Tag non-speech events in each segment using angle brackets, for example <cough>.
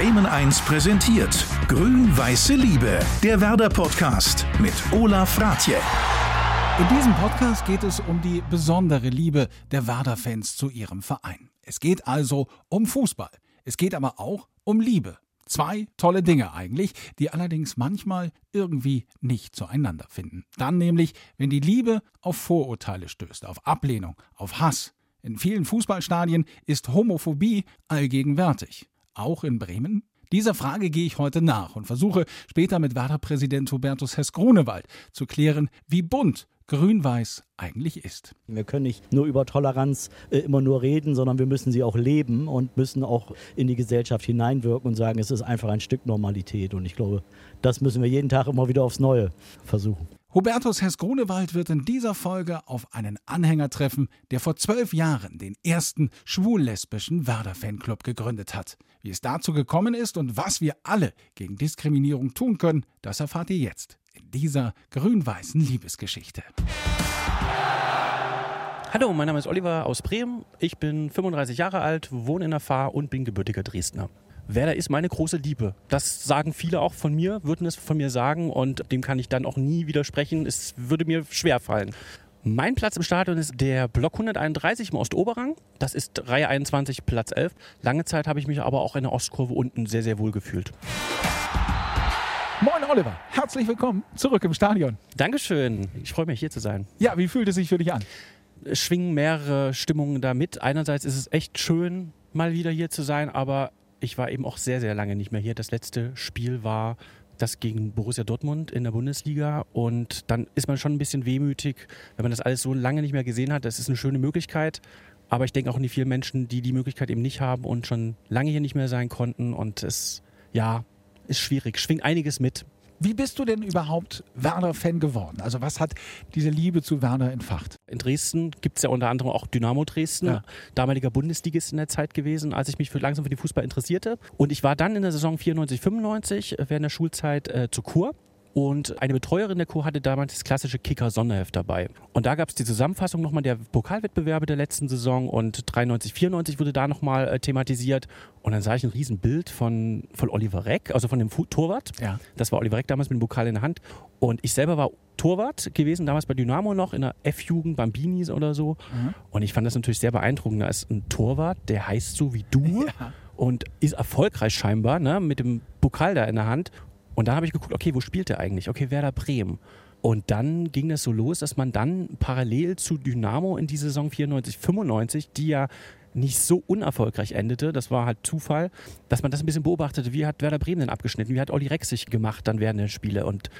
Bremen 1 präsentiert Grün-Weiße Liebe, der Werder-Podcast mit Olaf Ratje. In diesem Podcast geht es um die besondere Liebe der Werder-Fans zu ihrem Verein. Es geht also um Fußball. Es geht aber auch um Liebe. Zwei tolle Dinge eigentlich, die allerdings manchmal irgendwie nicht zueinander finden. Dann nämlich, wenn die Liebe auf Vorurteile stößt, auf Ablehnung, auf Hass. In vielen Fußballstadien ist Homophobie allgegenwärtig. Auch in Bremen? Dieser Frage gehe ich heute nach und versuche später mit Werder-Präsident Hubertus Hess-Grunewald zu klären, wie bunt Grün-Weiß eigentlich ist. Wir können nicht nur über Toleranz äh, immer nur reden, sondern wir müssen sie auch leben und müssen auch in die Gesellschaft hineinwirken und sagen, es ist einfach ein Stück Normalität. Und ich glaube, das müssen wir jeden Tag immer wieder aufs Neue versuchen. Hubertus Hess-Grunewald wird in dieser Folge auf einen Anhänger treffen, der vor zwölf Jahren den ersten schwul-lesbischen Werder-Fanclub gegründet hat. Wie es dazu gekommen ist und was wir alle gegen Diskriminierung tun können, das erfahrt ihr jetzt in dieser grün-weißen Liebesgeschichte. Hallo, mein Name ist Oliver aus Bremen. Ich bin 35 Jahre alt, wohne in der Fahr und bin gebürtiger Dresdner. Werder ist meine große Liebe. Das sagen viele auch von mir, würden es von mir sagen und dem kann ich dann auch nie widersprechen. Es würde mir schwer fallen. Mein Platz im Stadion ist der Block 131 im Ostoberrang. Das ist Reihe 21, Platz 11. Lange Zeit habe ich mich aber auch in der Ostkurve unten sehr, sehr wohl gefühlt. Moin Oliver, herzlich willkommen zurück im Stadion. Dankeschön, ich freue mich hier zu sein. Ja, wie fühlt es sich für dich an? Es schwingen mehrere Stimmungen da mit. Einerseits ist es echt schön, mal wieder hier zu sein, aber ich war eben auch sehr, sehr lange nicht mehr hier. Das letzte Spiel war das gegen Borussia Dortmund in der Bundesliga und dann ist man schon ein bisschen wehmütig, wenn man das alles so lange nicht mehr gesehen hat. Das ist eine schöne Möglichkeit, aber ich denke auch an die vielen Menschen, die die Möglichkeit eben nicht haben und schon lange hier nicht mehr sein konnten und es, ja, ist schwierig, schwingt einiges mit. Wie bist du denn überhaupt Werder-Fan geworden? Also was hat diese Liebe zu Werder entfacht? In Dresden gibt es ja unter anderem auch Dynamo Dresden, ja. damaliger Bundesligist in der Zeit gewesen, als ich mich für, langsam für den Fußball interessierte. Und ich war dann in der Saison 94, 95 während der Schulzeit äh, zur Kur und eine Betreuerin der Kur hatte damals das klassische Kicker-Sonderheft dabei. Und da gab es die Zusammenfassung nochmal der Pokalwettbewerbe der letzten Saison und 93, 94 wurde da nochmal äh, thematisiert. Und dann sah ich ein Riesenbild von, von Oliver Reck, also von dem Torwart. Ja. Das war Oliver Reck damals mit dem Pokal in der Hand. Und ich selber war Torwart gewesen, damals bei Dynamo noch, in der F-Jugend, Bambinis oder so. Mhm. Und ich fand das natürlich sehr beeindruckend. Da ist ein Torwart, der heißt so wie du. Ja und ist erfolgreich scheinbar, ne, mit dem Pokal da in der Hand. Und dann habe ich geguckt, okay, wo spielt der eigentlich? Okay, Werder Bremen. Und dann ging das so los, dass man dann parallel zu Dynamo in die Saison 94, 95, die ja nicht so unerfolgreich endete, das war halt Zufall, dass man das ein bisschen beobachtete, wie hat Werder Bremen denn abgeschnitten, wie hat Olli Rex sich gemacht dann während der Spiele und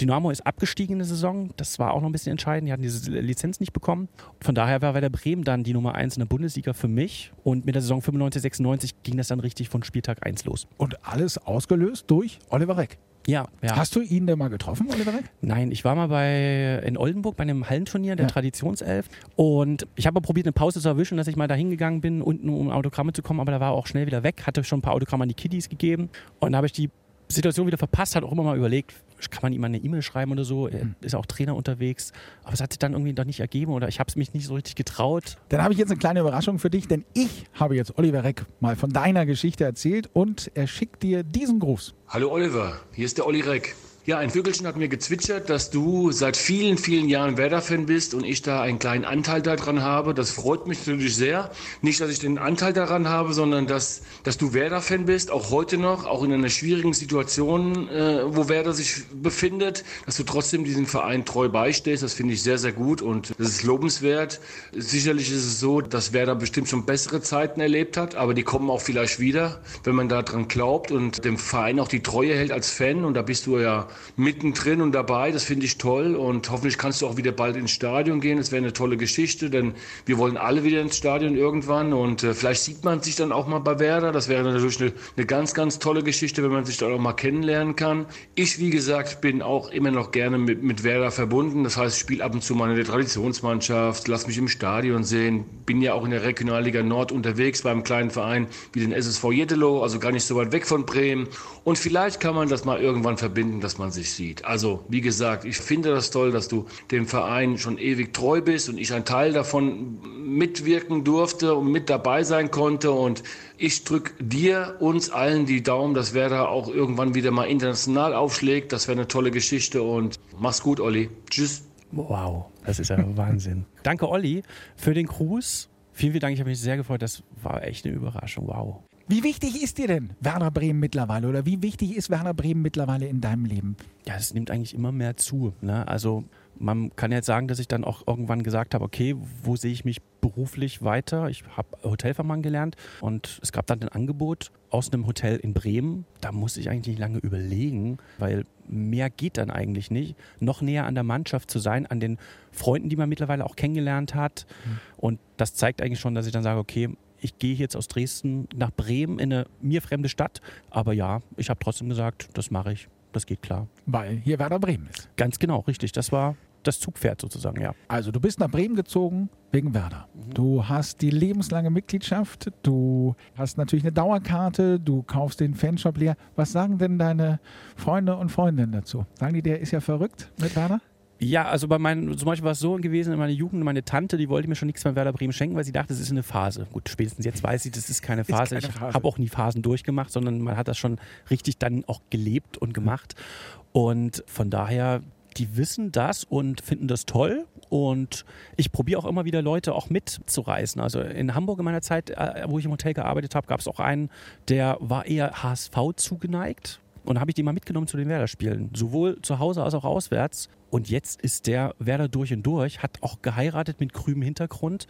Dynamo ist abgestiegen in der Saison. Das war auch noch ein bisschen entscheidend. Die hatten diese Lizenz nicht bekommen. Von daher war Werder Bremen dann die Nummer 1 in der Bundesliga für mich. Und mit der Saison 95, 96 ging das dann richtig von Spieltag 1 los. Und alles ausgelöst durch Oliver Reck. Ja, ja. Hast du ihn denn mal getroffen, Oliver Reck? Nein, ich war mal bei in Oldenburg bei einem Hallenturnier der ja. Traditionself und ich habe probiert eine Pause zu erwischen, dass ich mal da hingegangen bin, unten um Autogramme zu kommen, aber da war er auch schnell wieder weg, hatte schon ein paar Autogramme an die Kiddies gegeben und da habe ich die Situation wieder verpasst, hat auch immer mal überlegt, kann man ihm mal eine E-Mail schreiben oder so? Er mhm. ist auch Trainer unterwegs. Aber es hat sich dann irgendwie doch nicht ergeben oder ich habe es mich nicht so richtig getraut. Dann habe ich jetzt eine kleine Überraschung für dich, denn ich habe jetzt Oliver Reck mal von deiner Geschichte erzählt und er schickt dir diesen Gruß. Hallo Oliver, hier ist der Olli Reck. Ja, ein Vögelchen hat mir gezwitschert, dass du seit vielen, vielen Jahren Werder-Fan bist und ich da einen kleinen Anteil daran habe. Das freut mich natürlich sehr. Nicht, dass ich den Anteil daran habe, sondern dass, dass du Werder-Fan bist, auch heute noch, auch in einer schwierigen Situation, äh, wo Werder sich befindet, dass du trotzdem diesem Verein treu beistehst. Das finde ich sehr, sehr gut und das ist lobenswert. Sicherlich ist es so, dass Werder bestimmt schon bessere Zeiten erlebt hat, aber die kommen auch vielleicht wieder, wenn man daran glaubt und dem Verein auch die Treue hält als Fan. Und da bist du ja mittendrin und dabei. Das finde ich toll und hoffentlich kannst du auch wieder bald ins Stadion gehen. Das wäre eine tolle Geschichte, denn wir wollen alle wieder ins Stadion irgendwann und äh, vielleicht sieht man sich dann auch mal bei Werder. Das wäre natürlich eine, eine ganz, ganz tolle Geschichte, wenn man sich dann auch mal kennenlernen kann. Ich, wie gesagt, bin auch immer noch gerne mit, mit Werder verbunden. Das heißt, ich spiele ab und zu mal in der Traditionsmannschaft, lass mich im Stadion sehen, bin ja auch in der Regionalliga Nord unterwegs beim kleinen Verein wie den SSV Jeddelo, also gar nicht so weit weg von Bremen. Und vielleicht kann man das mal irgendwann verbinden, dass man sich sieht. Also, wie gesagt, ich finde das toll, dass du dem Verein schon ewig treu bist und ich ein Teil davon mitwirken durfte und mit dabei sein konnte. Und ich drücke dir, uns allen die Daumen, dass Werder auch irgendwann wieder mal international aufschlägt. Das wäre eine tolle Geschichte und mach's gut, Olli. Tschüss. Wow, das ist ja <laughs> Wahnsinn. Danke, Olli, für den Gruß. Vielen, vielen Dank, ich habe mich sehr gefreut. Das war echt eine Überraschung. Wow. Wie wichtig ist dir denn Werder Bremen mittlerweile oder wie wichtig ist Werder Bremen mittlerweile in deinem Leben? Ja, es nimmt eigentlich immer mehr zu. Ne? Also man kann jetzt sagen, dass ich dann auch irgendwann gesagt habe, okay, wo sehe ich mich beruflich weiter? Ich habe Hotelfachmann gelernt und es gab dann ein Angebot aus einem Hotel in Bremen. Da musste ich eigentlich nicht lange überlegen, weil mehr geht dann eigentlich nicht. Noch näher an der Mannschaft zu sein, an den Freunden, die man mittlerweile auch kennengelernt hat. Mhm. Und das zeigt eigentlich schon, dass ich dann sage, okay, ich gehe jetzt aus Dresden nach Bremen in eine mir fremde Stadt. Aber ja, ich habe trotzdem gesagt, das mache ich. Das geht klar. Weil hier Werder Bremen ist. Ganz genau, richtig. Das war das Zugpferd sozusagen, ja. Also du bist nach Bremen gezogen wegen Werder. Mhm. Du hast die lebenslange Mitgliedschaft, du hast natürlich eine Dauerkarte, du kaufst den Fanshop leer. Was sagen denn deine Freunde und Freundinnen dazu? Sagen die, der ist ja verrückt mit Werder? Ja, also bei meinen, zum Beispiel war es so gewesen in meiner Jugend, meine Tante, die wollte mir schon nichts von Werder Bremen schenken, weil sie dachte, das ist eine Phase. Gut, spätestens jetzt weiß sie, das ist keine Phase. Ist keine Phase. Ich habe auch nie Phasen durchgemacht, sondern man hat das schon richtig dann auch gelebt und gemacht. Und von daher, die wissen das und finden das toll. Und ich probiere auch immer wieder Leute auch mitzureißen. Also in Hamburg in meiner Zeit, äh, wo ich im Hotel gearbeitet habe, gab es auch einen, der war eher HSV zugeneigt und habe ich den mal mitgenommen zu den Werder-Spielen. Sowohl zu Hause als auch auswärts. Und jetzt ist der Werder durch und durch, hat auch geheiratet mit grünem Hintergrund.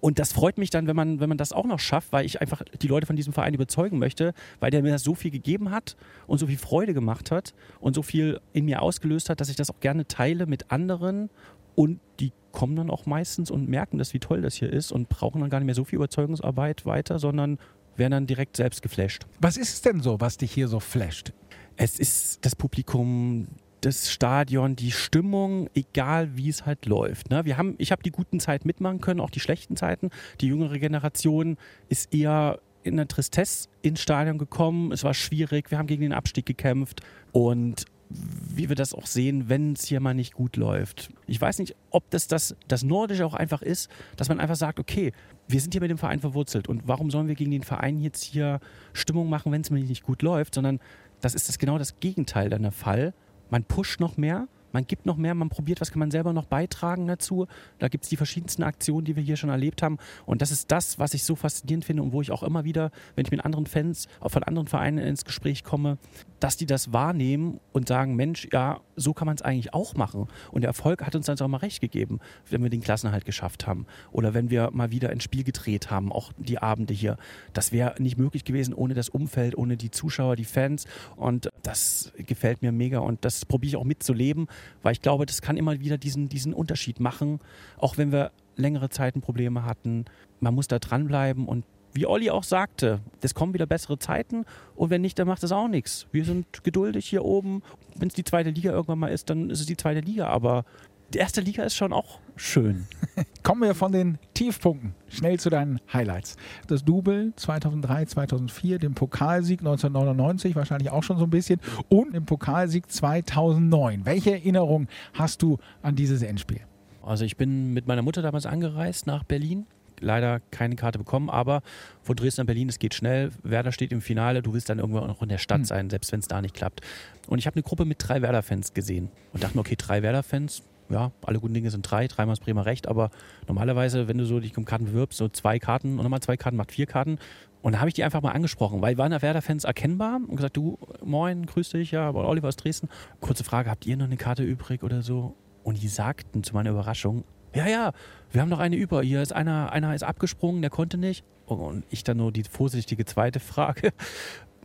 Und das freut mich dann, wenn man, wenn man das auch noch schafft, weil ich einfach die Leute von diesem Verein überzeugen möchte, weil der mir so viel gegeben hat und so viel Freude gemacht hat und so viel in mir ausgelöst hat, dass ich das auch gerne teile mit anderen. Und die kommen dann auch meistens und merken das, wie toll das hier ist und brauchen dann gar nicht mehr so viel Überzeugungsarbeit weiter, sondern werden dann direkt selbst geflasht. Was ist es denn so, was dich hier so flasht? Es ist das Publikum, das Stadion, die Stimmung, egal wie es halt läuft. Ne? Wir haben, ich habe die guten Zeiten mitmachen können, auch die schlechten Zeiten. Die jüngere Generation ist eher in der Tristesse ins Stadion gekommen. Es war schwierig. Wir haben gegen den Abstieg gekämpft und wie wir das auch sehen, wenn es hier mal nicht gut läuft. Ich weiß nicht, ob das, das das Nordische auch einfach ist, dass man einfach sagt, okay, wir sind hier mit dem Verein verwurzelt und warum sollen wir gegen den Verein jetzt hier Stimmung machen, wenn es mir nicht gut läuft, sondern das ist das genau das Gegenteil dann der Fall. Man pusht noch mehr, man gibt noch mehr, man probiert, was kann man selber noch beitragen dazu. Da gibt es die verschiedensten Aktionen, die wir hier schon erlebt haben. Und das ist das, was ich so faszinierend finde und wo ich auch immer wieder, wenn ich mit anderen Fans, auch von anderen Vereinen ins Gespräch komme, dass die das wahrnehmen und sagen, Mensch, ja, so kann man es eigentlich auch machen. Und der Erfolg hat uns dann auch mal recht gegeben, wenn wir den Klassenhalt geschafft haben. Oder wenn wir mal wieder ein Spiel gedreht haben, auch die Abende hier. Das wäre nicht möglich gewesen ohne das Umfeld, ohne die Zuschauer, die Fans. Und das gefällt mir mega und das probiere ich auch mitzuleben, weil ich glaube, das kann immer wieder diesen, diesen Unterschied machen, auch wenn wir längere Zeiten Probleme hatten. Man muss da dranbleiben und wie Olli auch sagte, es kommen wieder bessere Zeiten und wenn nicht, dann macht das auch nichts. Wir sind geduldig hier oben. Wenn es die zweite Liga irgendwann mal ist, dann ist es die zweite Liga, aber die erste Liga ist schon auch schön. <laughs> Kommen wir von den Tiefpunkten schnell zu deinen Highlights. Das Double 2003, 2004, den Pokalsieg 1999, wahrscheinlich auch schon so ein bisschen, und den Pokalsieg 2009. Welche Erinnerung hast du an dieses Endspiel? Also ich bin mit meiner Mutter damals angereist nach Berlin leider keine Karte bekommen, aber von Dresden nach Berlin, es geht schnell. Werder steht im Finale, du willst dann irgendwann noch in der Stadt mhm. sein, selbst wenn es da nicht klappt. Und ich habe eine Gruppe mit drei Werder-Fans gesehen und dachte mir, okay, drei Werder-Fans, ja, alle guten Dinge sind drei, dreimal ist Bremer recht, aber normalerweise, wenn du so dich um Karten bewirbst, so zwei Karten und nochmal zwei Karten macht vier Karten. Und da habe ich die einfach mal angesprochen, weil waren da Werder-Fans erkennbar und gesagt, du, moin, grüß dich, ja, Oliver aus Dresden. Kurze Frage, habt ihr noch eine Karte übrig oder so? Und die sagten zu meiner Überraschung, ja, ja, wir haben noch eine über. Hier ist einer, einer ist abgesprungen, der konnte nicht. Und ich dann nur die vorsichtige zweite Frage.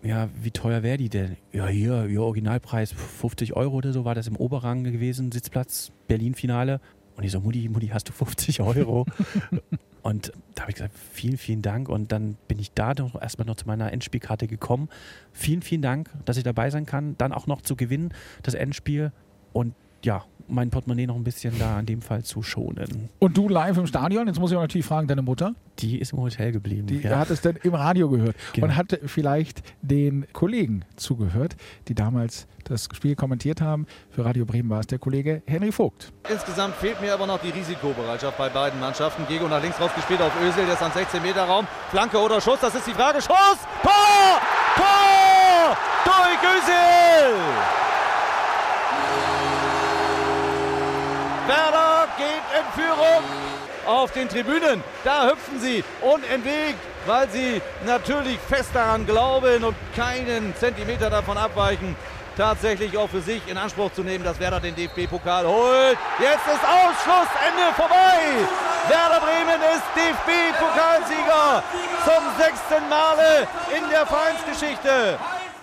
Ja, wie teuer wäre die denn? Ja, hier, ihr Originalpreis 50 Euro oder so war das im Oberrang gewesen, Sitzplatz, Berlin-Finale. Und ich so, Mutti, Mutti, hast du 50 Euro? <laughs> und da habe ich gesagt, vielen, vielen Dank. Und dann bin ich da doch erstmal noch zu meiner Endspielkarte gekommen. Vielen, vielen Dank, dass ich dabei sein kann. Dann auch noch zu gewinnen, das Endspiel. Und ja, mein Portemonnaie noch ein bisschen da in dem Fall zu schonen. Und du live im Stadion? Jetzt muss ich auch natürlich fragen, deine Mutter? Die ist im Hotel geblieben. Die ja. hat es dann im Radio gehört Genau. und hat vielleicht den Kollegen zugehört, die damals das Spiel kommentiert haben. Für Radio Bremen war es der Kollege Henry Vogt. Insgesamt fehlt mir aber noch die Risikobereitschaft bei beiden Mannschaften. Gego nach links drauf gespielt auf Ösel, der ist am 16 Meter Raum. Flanke oder Schuss, das ist die Frage. Schuss! Tor! Tor! Durch Ösel! Werder geht in Führung auf den Tribünen. Da hüpfen sie unentwegt, weil sie natürlich fest daran glauben und keinen Zentimeter davon abweichen, tatsächlich auch für sich in Anspruch zu nehmen, dass Werder den DFB-Pokal holt. Jetzt ist Ausschluss, Ende vorbei. Werder Bremen ist DFB-Pokalsieger zum sechsten Male in der Vereinsgeschichte.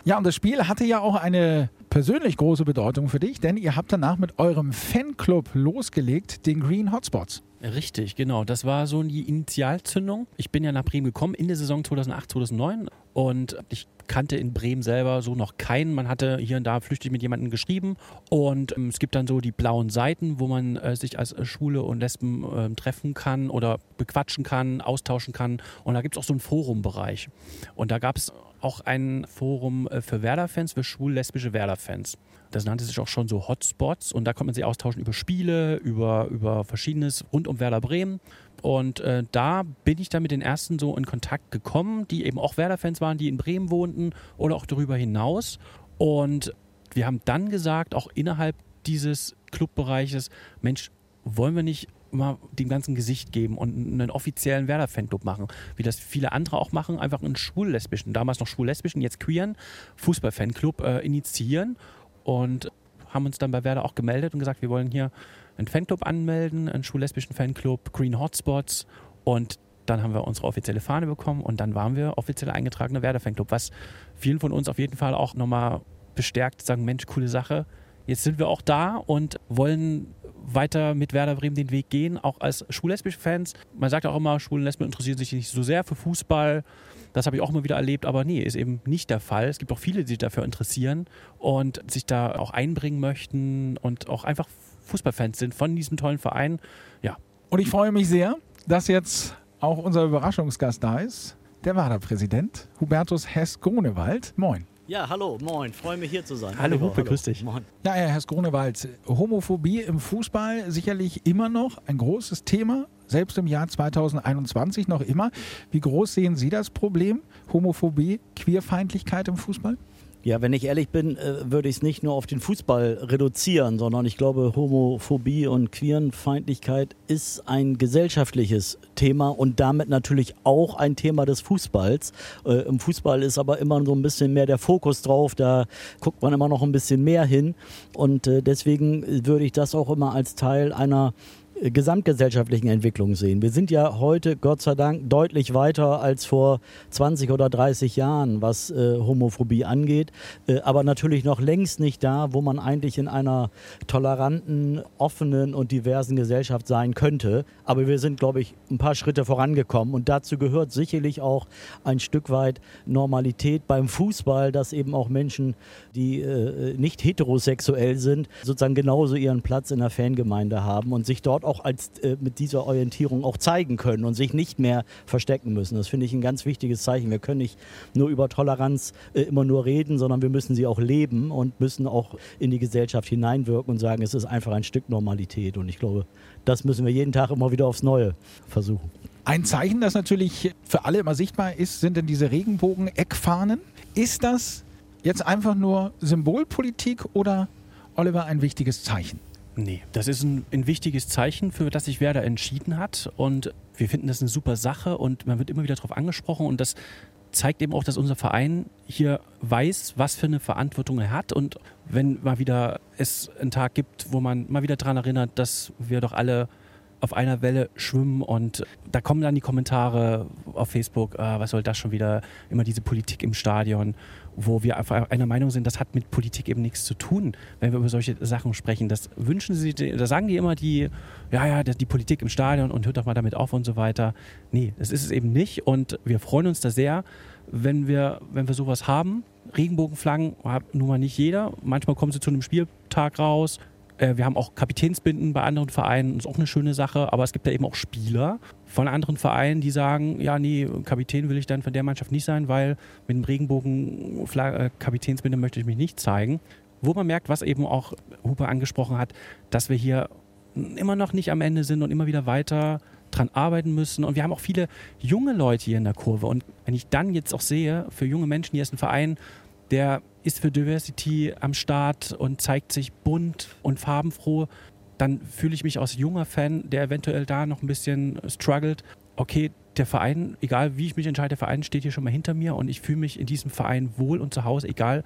Ja, und das Spiel hatte ja auch eine persönlich große Bedeutung für dich, denn ihr habt danach mit eurem Fanclub losgelegt, den Green Hotspots. Richtig, genau. Das war so die Initialzündung. Ich bin ja nach Bremen gekommen in der Saison 2008, 2009 und ich kannte in Bremen selber so noch keinen. Man hatte hier und da flüchtig mit jemandem geschrieben und ähm, es gibt dann so die blauen Seiten, wo man äh, sich als äh, Schwule und Lesben äh, treffen kann oder bequatschen kann, austauschen kann. Und da gibt es auch so einen Forumbereich. Und da gab es auch ein Forum äh, für Werder-Fans, für schwul-lesbische Werder-Fans. Das nannte sich auch schon so Hotspots und da konnte man sich austauschen über Spiele, über, über Verschiedenes rund um Werder Bremen. Und äh, da bin ich dann mit den ersten so in Kontakt gekommen, die eben auch Werder-Fans waren, die in Bremen wohnten oder auch darüber hinaus. Und wir haben dann gesagt, auch innerhalb dieses Clubbereiches, Mensch, wollen wir nicht mal dem ganzen Gesicht geben und einen offiziellen Werder-Fanclub machen, wie das viele andere auch machen, einfach einen schwul-lesbischen, damals noch schwul-lesbischen, jetzt queeren Fußball-Fanclub äh, initiieren und haben uns dann bei Werder auch gemeldet und gesagt, wir wollen hier einen Fanclub anmelden, einen schwul-lesbischen Fanclub, Green Hotspots und dann haben wir unsere offizielle Fahne bekommen und dann waren wir offiziell eingetragener Werder-Fanclub, was vielen von uns auf jeden Fall auch nochmal bestärkt, sagen, Mensch, coole Sache, jetzt sind wir auch da und wollen weiter mit Werder Bremen den Weg gehen, auch als schwul-lesbische Fans. Man sagt auch immer, Schwulen Lesben interessieren sich nicht so sehr für Fußball. Das habe ich auch immer wieder erlebt, aber nee, ist eben nicht der Fall. Es gibt auch viele, die sich dafür interessieren und sich da auch einbringen möchten und auch einfach Fußballfans sind von diesem tollen Verein. Ja, Und ich freue mich sehr, dass jetzt auch unser Überraschungsgast da ist, der Werder-Präsident Hubertus Hess-Grunewald. Moin. Ja, hallo, moin, freue mich hier zu sein. Hallo, Hupe, grüß dich. Moin. Ja, Herr Hess-Grunewald, Homophobie im Fußball sicherlich immer noch ein großes Thema, selbst im Jahr 2021 noch immer. Wie groß sehen Sie das Problem? Homophobie, Queerfeindlichkeit im Fußball? Ja, wenn ich ehrlich bin, äh, würde ich es nicht nur auf den Fußball reduzieren, sondern ich glaube, Homophobie und Queerenfeindlichkeit ist ein gesellschaftliches Thema und damit natürlich auch ein Thema des Fußballs. Äh, Im Fußball ist aber immer so ein bisschen mehr der Fokus drauf, da guckt man immer noch ein bisschen mehr hin und äh, deswegen würde ich das auch immer als Teil einer äh, gesamtgesellschaftlichen Entwicklung sehen. Wir sind ja heute, Gott sei Dank, deutlich weiter als vor 20 oder 30 Jahren, was äh, Homophobie angeht, äh, aber natürlich noch längst nicht da, wo man eigentlich in einer toleranten, offenen und diversen Gesellschaft sein könnte. Aber wir sind, glaube ich, ein paar Schritte vorangekommen und dazu gehört sicherlich auch ein Stück weit Normalität beim Fußball, dass eben auch Menschen, die äh, nicht heterosexuell sind, sozusagen genauso ihren Platz in der Fangemeinde haben und sich dort auch als äh, mit dieser Orientierung auch zeigen können und sich nicht mehr verstecken müssen. Das finde ich ein ganz wichtiges Zeichen. Wir können nicht nur über Toleranz äh, immer nur reden, sondern wir müssen sie auch leben und müssen auch in die Gesellschaft hineinwirken und sagen, es ist einfach ein Stück Normalität. Und ich glaube, das müssen wir jeden Tag immer wieder aufs Neue versuchen. Ein Zeichen, das natürlich für alle immer sichtbar ist, sind denn diese Regenbogen-Eckfahnen. Ist das jetzt einfach nur Symbolpolitik oder, Oliver, ein wichtiges Zeichen? Nee, das ist ein, ein wichtiges Zeichen, für das sich Werder entschieden hat. Und wir finden das eine super Sache und man wird immer wieder darauf angesprochen. Und das zeigt eben auch, dass unser Verein hier weiß, was für eine Verantwortung er hat. Und wenn mal wieder es einen Tag gibt, wo man mal wieder daran erinnert, dass wir doch alle auf einer Welle schwimmen und da kommen dann die Kommentare auf Facebook, ah, was soll das schon wieder, immer diese Politik im Stadion, wo wir einfach einer Meinung sind, das hat mit Politik eben nichts zu tun, wenn wir über solche Sachen sprechen. Das wünschen sie, da sagen die immer die, ja, ja, die Politik im Stadion und hört doch mal damit auf und so weiter. Nee, das ist es eben nicht und wir freuen uns da sehr, wenn wir, wenn wir sowas haben. Regenbogenflaggen hat nun mal nicht jeder. Manchmal kommen sie zu einem Spieltag raus, Äh, wir haben auch Kapitänsbinden bei anderen Vereinen, das ist auch eine schöne Sache, aber es gibt ja eben auch Spieler von anderen Vereinen, die sagen, ja, nee, Kapitän will ich dann von der Mannschaft nicht sein, weil mit dem Regenbogen äh, Kapitänsbinde möchte ich mich nicht zeigen. Wo man merkt, was eben auch Huber angesprochen hat, dass wir hier immer noch nicht am Ende sind und immer wieder weiter dran arbeiten müssen. Und wir haben auch viele junge Leute hier in der Kurve. Und wenn ich dann jetzt auch sehe, für junge Menschen, hier ist ein Verein, der ist für Diversity am Start und zeigt sich bunt und farbenfroh, dann fühle ich mich als junger Fan, der eventuell da noch ein bisschen struggelt. Okay, der Verein, egal wie ich mich entscheide, der Verein steht hier schon mal hinter mir und ich fühle mich in diesem Verein wohl und zu Hause, egal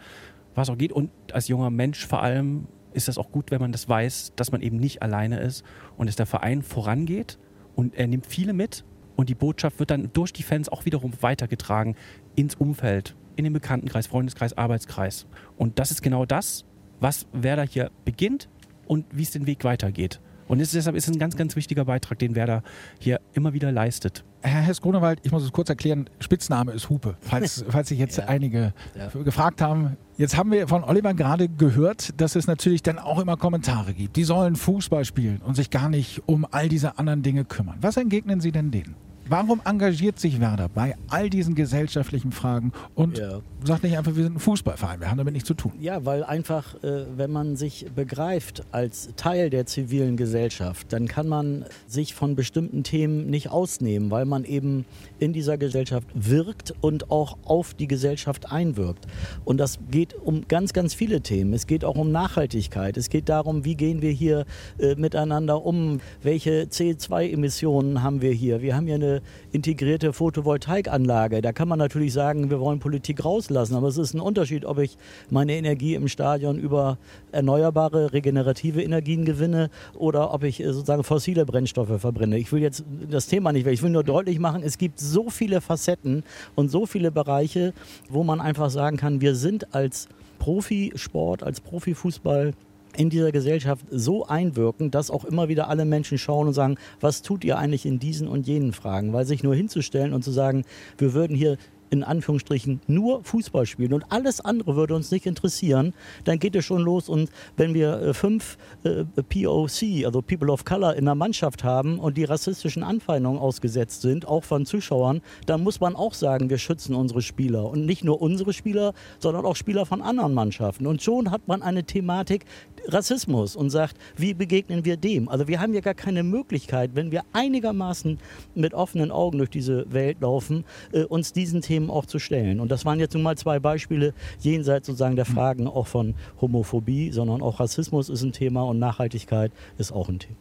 was auch geht. Und als junger Mensch vor allem ist das auch gut, wenn man das weiß, dass man eben nicht alleine ist und dass der Verein vorangeht und er nimmt viele mit und die Botschaft wird dann durch die Fans auch wiederum weitergetragen ins Umfeld, in den Bekanntenkreis, Freundeskreis, Arbeitskreis. Und das ist genau das, was Werder hier beginnt und wie es den Weg weitergeht. Und ist, deshalb ist es ein ganz, ganz wichtiger Beitrag, den Werder hier immer wieder leistet. Herr Hess-Grunewald, ich muss es kurz erklären, Spitzname ist Hupe, falls, <laughs> falls sich jetzt ja. einige ja. gefragt haben. Jetzt haben wir von Oliver gerade gehört, dass es natürlich dann auch immer Kommentare gibt. Die sollen Fußball spielen und sich gar nicht um all diese anderen Dinge kümmern. Was entgegnen Sie denn denen? Warum engagiert sich Werder bei all diesen gesellschaftlichen Fragen und ja. sagt nicht einfach, wir sind ein Fußballverein, wir haben damit nichts zu tun? Ja, weil einfach, äh, wenn man sich begreift als Teil der zivilen Gesellschaft, dann kann man sich von bestimmten Themen nicht ausnehmen, weil man eben in dieser Gesellschaft wirkt und auch auf die Gesellschaft einwirkt. Und das geht um ganz, ganz viele Themen. Es geht auch um Nachhaltigkeit. Es geht darum, wie gehen wir hier äh, miteinander um, welche CO2-Emissionen haben wir hier. Wir haben hier eine integrierte Photovoltaikanlage. Da kann man natürlich sagen, wir wollen Politik rauslassen, aber es ist ein Unterschied, ob ich meine Energie im Stadion über erneuerbare, regenerative Energien gewinne oder ob ich äh, sozusagen fossile Brennstoffe verbrenne. Ich will jetzt das Thema nicht, ich will nur deutlich machen, es gibt so viele Facetten und so viele Bereiche, wo man einfach sagen kann, wir sind als Profisport, als Profifußball in dieser Gesellschaft so einwirken, dass auch immer wieder alle Menschen schauen und sagen, was tut ihr eigentlich in diesen und jenen Fragen? Weil sich nur hinzustellen und zu sagen, wir würden hier in Anführungsstrichen nur Fußball spielen und alles andere würde uns nicht interessieren, dann geht es schon los. Und wenn wir äh, fünf äh, POC, also People of Color, in der Mannschaft haben und die rassistischen Anfeindungen ausgesetzt sind, auch von Zuschauern, dann muss man auch sagen, wir schützen unsere Spieler. Und nicht nur unsere Spieler, sondern auch Spieler von anderen Mannschaften. Und schon hat man eine Thematik Rassismus und sagt, wie begegnen wir dem? Also wir haben ja gar keine Möglichkeit, wenn wir einigermaßen mit offenen Augen durch diese Welt laufen, äh, uns diesen Themen Themen auch zu stellen. Und das waren jetzt nun mal zwei Beispiele jenseits sozusagen der Fragen auch von Homophobie, sondern auch Rassismus ist ein Thema und Nachhaltigkeit ist auch ein Thema.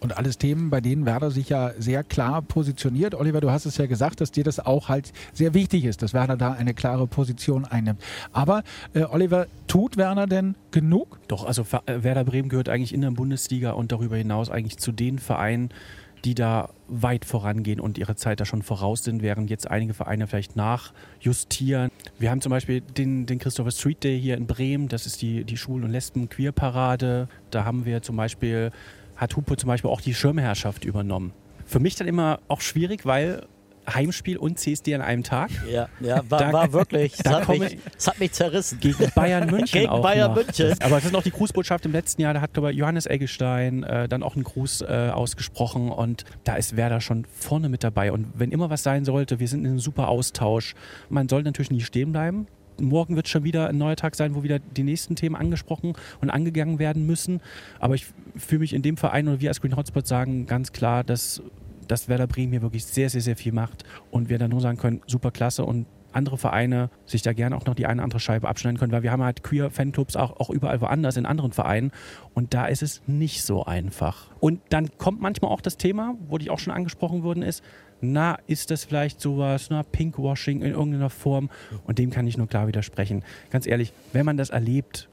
Und alles Themen, bei denen Werder sich ja sehr klar positioniert. Oliver, du hast es ja gesagt, dass dir das auch halt sehr wichtig ist, dass Werder da eine klare Position einnimmt. Aber äh, Oliver, tut Werder denn genug? Doch, also äh, Werder Bremen gehört eigentlich in der Bundesliga und darüber hinaus eigentlich zu den Vereinen, die da weit vorangehen und ihre Zeit da schon voraus sind, während jetzt einige Vereine vielleicht nachjustieren. Wir haben zum Beispiel den, den Christopher Street Day hier in Bremen, das ist die, die Schwul- und Lesben-Queer-Parade. Da haben wir zum Beispiel, hat Hupo zum Beispiel auch die Schirmherrschaft übernommen. Für mich dann immer auch schwierig, weil Heimspiel und CSD an einem Tag. Ja, ja war, da, war wirklich. Das hat, mich, das hat mich zerrissen. Gegen Bayern <laughs> München Gegen auch Bayern noch. München. aber das ist noch die Grußbotschaft im letzten Jahr. Da hat, glaube ich, Johannes Eggestein äh, dann auch einen Gruß äh, ausgesprochen und da ist Werder schon vorne mit dabei. Und wenn immer was sein sollte, wir sind in einem super Austausch. Man soll natürlich nie stehen bleiben morgen wird schon wieder ein neuer Tag sein, wo wieder die nächsten Themen angesprochen und angegangen werden müssen. Aber ich fühle mich in dem Verein oder wir als Green Hotspot sagen ganz klar, dass dass Werder Bremen hier wirklich sehr, sehr, sehr viel macht und wir dann nur sagen können, super klasse und andere Vereine sich da gerne auch noch die eine andere Scheibe abschneiden können, weil wir haben halt Queer-Fanclubs auch, auch überall woanders in anderen Vereinen und da ist es nicht so einfach. Und dann kommt manchmal auch das Thema, wo die auch schon angesprochen worden ist, na, ist das vielleicht sowas, na, Pinkwashing in irgendeiner Form und dem kann ich nur klar widersprechen. Ganz ehrlich, wenn man das erlebt,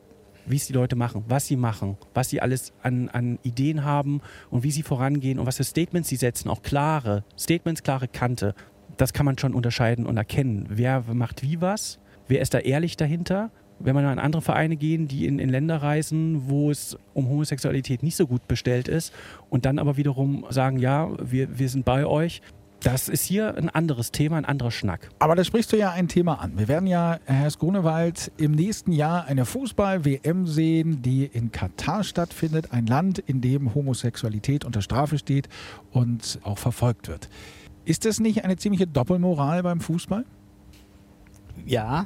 wie es die Leute machen, was sie machen, was sie alles an, an Ideen haben und wie sie vorangehen und was für Statements sie setzen, auch klare Statements, klare Kante. Das kann man schon unterscheiden und erkennen. Wer macht wie was? Wer ist da ehrlich dahinter? Wenn man an andere Vereine gehen, die in, in Länder reisen, wo es um Homosexualität nicht so gut bestellt ist und dann aber wiederum sagen, ja, wir, wir sind bei euch, Das ist hier ein anderes Thema, ein anderer Schnack. Aber da sprichst du ja ein Thema an. Wir werden ja, Herr Grunewald, im nächsten Jahr eine Fußball-WM sehen, die in Katar stattfindet. Ein Land, in dem Homosexualität unter Strafe steht und auch verfolgt wird. Ist das nicht eine ziemliche Doppelmoral beim Fußball? Ja,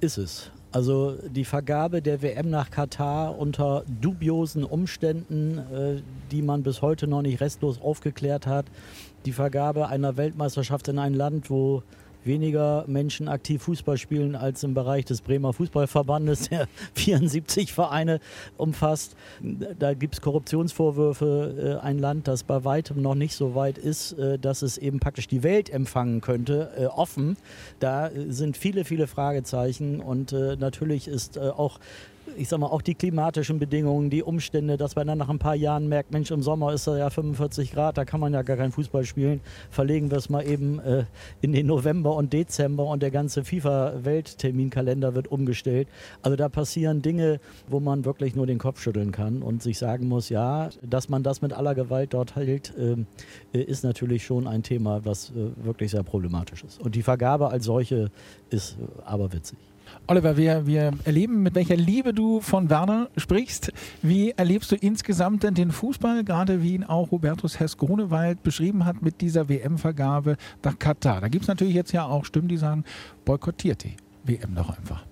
ist es. Also die Vergabe der WM nach Katar unter dubiosen Umständen, äh, die man bis heute noch nicht restlos aufgeklärt hat. Die Vergabe einer Weltmeisterschaft in ein Land, wo weniger Menschen aktiv Fußball spielen als im Bereich des Bremer Fußballverbandes, <laughs> der 74 Vereine umfasst. Da gibt es Korruptionsvorwürfe. Äh, ein Land, das bei weitem noch nicht so weit ist, äh, dass es eben praktisch die Welt empfangen könnte, äh, offen. Da sind viele, viele Fragezeichen und natürlich ist auch ich sag mal, auch die klimatischen Bedingungen, die Umstände, dass man dann nach ein paar Jahren merkt, Mensch, im Sommer ist da ja 45 Grad, da kann man ja gar keinen Fußball spielen. Verlegen wir es mal eben äh, in den November und Dezember und der ganze FIFA-Weltterminkalender wird umgestellt. Also da passieren Dinge, wo man wirklich nur den Kopf schütteln kann und sich sagen muss, ja, dass man das mit aller Gewalt dort hält, ähm, äh, ist natürlich schon ein Thema, was äh, wirklich sehr problematisch ist. Und die Vergabe als solche ist äh, aber witzig. Oliver, wir, wir erleben, mit welcher Liebe du von Werner sprichst. Wie erlebst du insgesamt denn den Fußball, gerade wie ihn auch Hubertus Hess-Grunewald beschrieben hat mit dieser WM-Vergabe nach Katar? Da gibt es natürlich jetzt ja auch Stimmen, die sagen, boykottiert die WM doch einfach.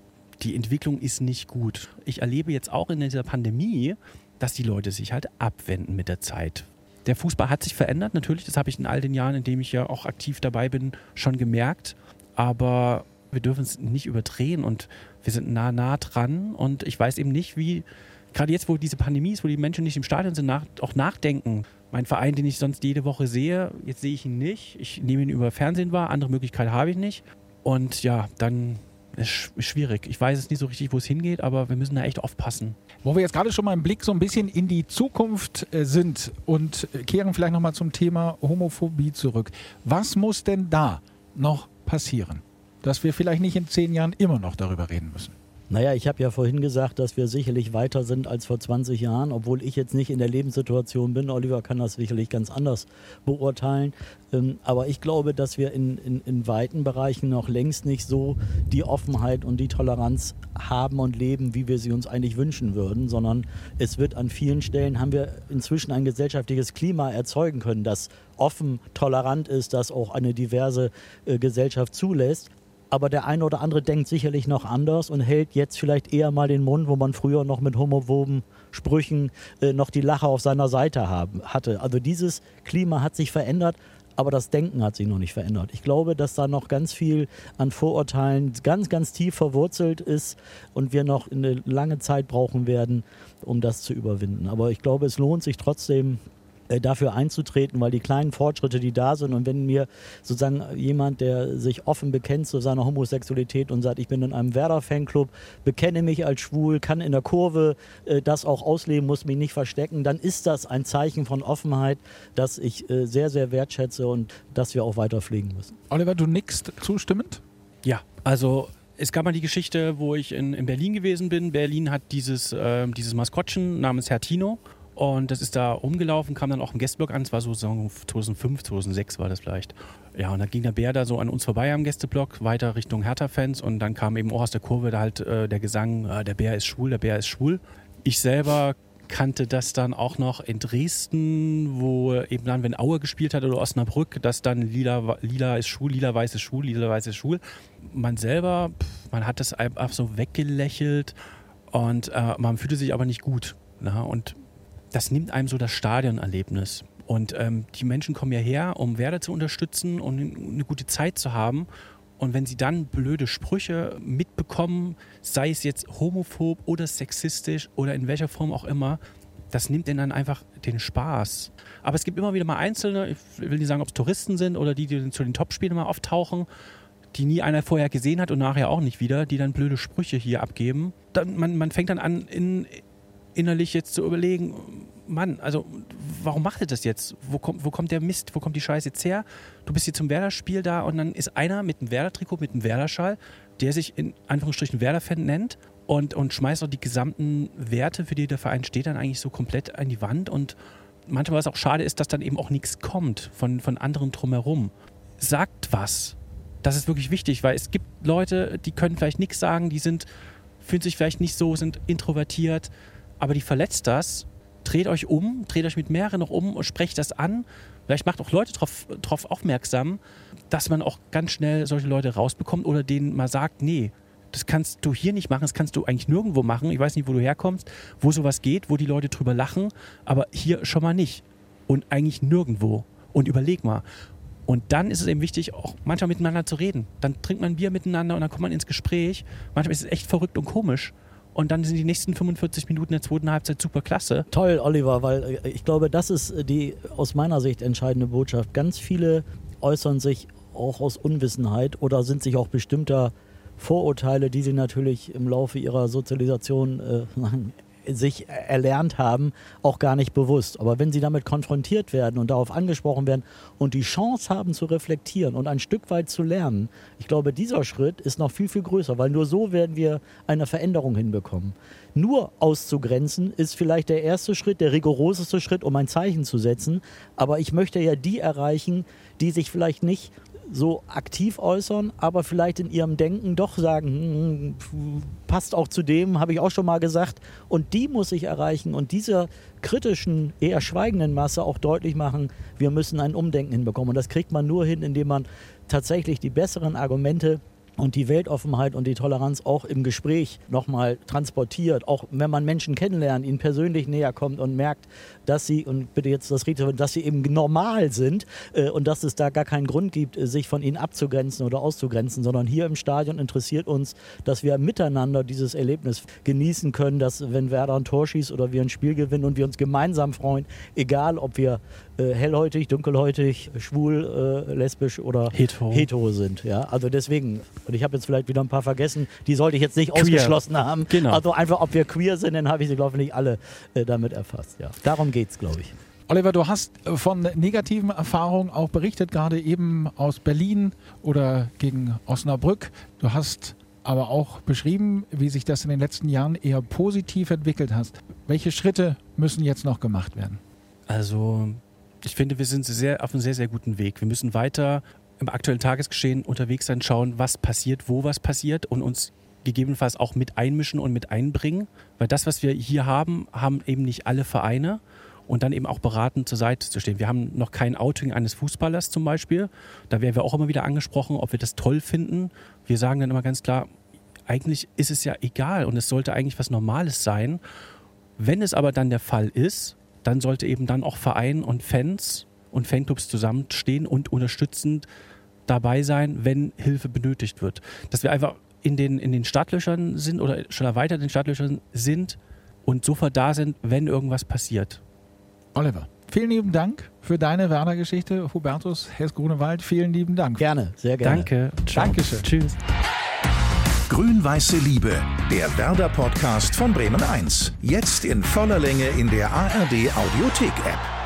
Die Entwicklung ist nicht gut. Ich erlebe jetzt auch in dieser Pandemie, dass die Leute sich halt abwenden mit der Zeit. Der Fußball hat sich verändert, natürlich, das habe ich in all den Jahren, in denen ich ja auch aktiv dabei bin, schon gemerkt. Aber wir dürfen es nicht überdrehen und wir sind nah, nah dran. Und ich weiß eben nicht, wie, gerade jetzt, wo diese Pandemie ist, wo die Menschen nicht im Stadion sind, nach, auch nachdenken. Mein Verein, den ich sonst jede Woche sehe, jetzt sehe ich ihn nicht. Ich nehme ihn über Fernsehen wahr, andere Möglichkeit habe ich nicht. Und ja, dann ist es schwierig. Ich weiß es nicht so richtig, wo es hingeht, aber wir müssen da echt aufpassen. Wo wir jetzt gerade schon mal im Blick so ein bisschen in die Zukunft äh, sind und äh, kehren vielleicht nochmal zum Thema Homophobie zurück. Was muss denn da noch passieren? Dass wir vielleicht nicht in zehn Jahren immer noch darüber reden müssen. Naja, ich habe ja vorhin gesagt, dass wir sicherlich weiter sind als vor 20 Jahren, obwohl ich jetzt nicht in der Lebenssituation bin. Oliver kann das sicherlich ganz anders beurteilen. Ähm, aber ich glaube, dass wir in, in, in weiten Bereichen noch längst nicht so die Offenheit und die Toleranz haben und leben, wie wir sie uns eigentlich wünschen würden, sondern es wird an vielen Stellen, haben wir inzwischen ein gesellschaftliches Klima erzeugen können, das offen, tolerant ist, das auch eine diverse äh, Gesellschaft zulässt aber der eine oder andere denkt sicherlich noch anders und hält jetzt vielleicht eher mal den Mund, wo man früher noch mit homophoben Sprüchen äh, noch die Lache auf seiner Seite haben, hatte. Also dieses Klima hat sich verändert, aber das Denken hat sich noch nicht verändert. Ich glaube, dass da noch ganz viel an Vorurteilen ganz, ganz tief verwurzelt ist und wir noch eine lange Zeit brauchen werden, um das zu überwinden. Aber ich glaube, es lohnt sich trotzdem, dafür einzutreten, weil die kleinen Fortschritte, die da sind und wenn mir sozusagen jemand, der sich offen bekennt zu seiner Homosexualität und sagt, ich bin in einem Werder-Fanclub, bekenne mich als schwul, kann in der Kurve äh, das auch ausleben, muss mich nicht verstecken, dann ist das ein Zeichen von Offenheit, das ich äh, sehr, sehr wertschätze und das wir auch weiter pflegen müssen. Oliver, du nickst zustimmend? Ja, also es gab mal die Geschichte, wo ich in, in Berlin gewesen bin. Berlin hat dieses, äh, dieses Maskottchen namens Herr Tino und das ist da rumgelaufen, kam dann auch im Gästeblock an. Es war so 2005, 2006 war das vielleicht. Ja, und dann ging der Bär da so an uns vorbei am Gästeblock, weiter Richtung Hertha-Fans. Und dann kam eben auch aus der Kurve da halt äh, der Gesang, äh, der Bär ist schwul, der Bär ist schwul. Ich selber kannte das dann auch noch in Dresden, wo eben dann, wenn Aue gespielt hat oder Osnabrück, dass dann lila, lila ist schwul, lila weiß ist schwul, lila weiß ist schwul. Man selber, man hat das einfach so weggelächelt und äh, man fühlte sich aber nicht gut. Na? Und das nimmt einem so das Stadionerlebnis. Und ähm, die Menschen kommen ja her, um Werder zu unterstützen und eine gute Zeit zu haben. Und wenn sie dann blöde Sprüche mitbekommen, sei es jetzt homophob oder sexistisch oder in welcher Form auch immer, das nimmt ihnen dann einfach den Spaß. Aber es gibt immer wieder mal Einzelne, ich will nicht sagen, ob es Touristen sind oder die, die zu den Topspielen mal auftauchen, die nie einer vorher gesehen hat und nachher auch nicht wieder, die dann blöde Sprüche hier abgeben. Dann, man, man fängt dann an, in, innerlich jetzt zu überlegen, Mann, also warum macht ihr das jetzt? Wo kommt, wo kommt der Mist, wo kommt die Scheiße jetzt her? Du bist hier zum Werder-Spiel da und dann ist einer mit einem Werder-Trikot, mit einem Werder-Schal, der sich in Anführungsstrichen Werder-Fan nennt und, und schmeißt auch die gesamten Werte, für die der Verein steht, dann eigentlich so komplett an die Wand und manchmal was auch schade ist, dass dann eben auch nichts kommt von, von anderen drumherum. Sagt was. Das ist wirklich wichtig, weil es gibt Leute, die können vielleicht nichts sagen, die sind, fühlen sich vielleicht nicht so, sind introvertiert, aber die verletzt das. Dreht euch um, dreht euch mit mehreren noch um und sprecht das an. Vielleicht macht auch Leute darauf aufmerksam, dass man auch ganz schnell solche Leute rausbekommt oder denen mal sagt, nee, das kannst du hier nicht machen, das kannst du eigentlich nirgendwo machen. Ich weiß nicht, wo du herkommst, wo sowas geht, wo die Leute drüber lachen, aber hier schon mal nicht. Und eigentlich nirgendwo. Und überleg mal. Und dann ist es eben wichtig, auch manchmal miteinander zu reden. Dann trinkt man Bier miteinander und dann kommt man ins Gespräch. Manchmal ist es echt verrückt und komisch. Und dann sind die nächsten 45 Minuten der zweiten Halbzeit super klasse. Toll, Oliver, weil äh, ich glaube, das ist die aus meiner Sicht entscheidende Botschaft. Ganz viele äußern sich auch aus Unwissenheit oder sind sich auch bestimmter Vorurteile, die sie natürlich im Laufe ihrer Sozialisation äh, <laughs> sich erlernt haben, auch gar nicht bewusst. Aber wenn sie damit konfrontiert werden und darauf angesprochen werden und die Chance haben zu reflektieren und ein Stück weit zu lernen, ich glaube, dieser Schritt ist noch viel, viel größer, weil nur so werden wir eine Veränderung hinbekommen. Nur auszugrenzen ist vielleicht der erste Schritt, der rigoroseste Schritt, um ein Zeichen zu setzen. Aber ich möchte ja die erreichen, die sich vielleicht nicht so aktiv äußern, aber vielleicht in ihrem Denken doch sagen, hm, passt auch zu dem, habe ich auch schon mal gesagt. Und die muss ich erreichen und dieser kritischen, eher schweigenden Masse auch deutlich machen, wir müssen ein Umdenken hinbekommen. Und das kriegt man nur hin, indem man tatsächlich die besseren Argumente und die Weltoffenheit und die Toleranz auch im Gespräch nochmal transportiert. Auch wenn man Menschen kennenlernt, ihnen persönlich näher kommt und merkt, dass sie, und bitte jetzt das Richtige, dass sie eben normal sind äh, und dass es da gar keinen Grund gibt, äh, sich von ihnen abzugrenzen oder auszugrenzen, sondern hier im Stadion interessiert uns, dass wir miteinander dieses Erlebnis genießen können, dass wenn Werder ein Tor schießt oder wir ein Spiel gewinnen und wir uns gemeinsam freuen, egal ob wir äh, hellhäutig, dunkelhäutig, schwul, äh, lesbisch oder hetero. hetero sind. Ja? Also deswegen, und ich habe jetzt vielleicht wieder ein paar vergessen, die sollte ich jetzt nicht queer. ausgeschlossen haben. Genau. Also einfach, ob wir queer sind, dann habe ich sie, glaube ich, nicht alle äh, damit erfasst. Ja. Darum geht es, glaube ich. Oliver, du hast von negativen Erfahrungen auch berichtet, gerade eben aus Berlin oder gegen Osnabrück. Du hast aber auch beschrieben, wie sich das in den letzten Jahren eher positiv entwickelt hast. Welche Schritte müssen jetzt noch gemacht werden? Also ich finde, wir sind sehr, auf einem sehr, sehr guten Weg. Wir müssen weiter im aktuellen Tagesgeschehen unterwegs sein, schauen, was passiert, wo was passiert und uns gegebenenfalls auch mit einmischen und mit einbringen. Weil das, was wir hier haben, haben eben nicht alle Vereine und dann eben auch beratend zur Seite zu stehen. Wir haben noch kein Outing eines Fußballers zum Beispiel. Da werden wir auch immer wieder angesprochen, ob wir das toll finden. Wir sagen dann immer ganz klar, eigentlich ist es ja egal und es sollte eigentlich was Normales sein. Wenn es aber dann der Fall ist, dann sollte eben dann auch Verein und Fans und Fanclubs zusammenstehen und unterstützend dabei sein, wenn Hilfe benötigt wird. Dass wir einfach in den, in den Startlöchern sind oder schon erweitert in den Startlöchern sind und sofort da sind, wenn irgendwas passiert. Oliver, vielen lieben Dank für deine Werder-Geschichte. Hubertus Hess-Grunewald, vielen lieben Dank. Gerne, sehr gerne. Danke. Ciao. Dankeschön. Tschüss. Grün-Weiße Liebe, der Werder-Podcast von Bremen 1. Jetzt in voller Länge in der ARD-Audiothek-App.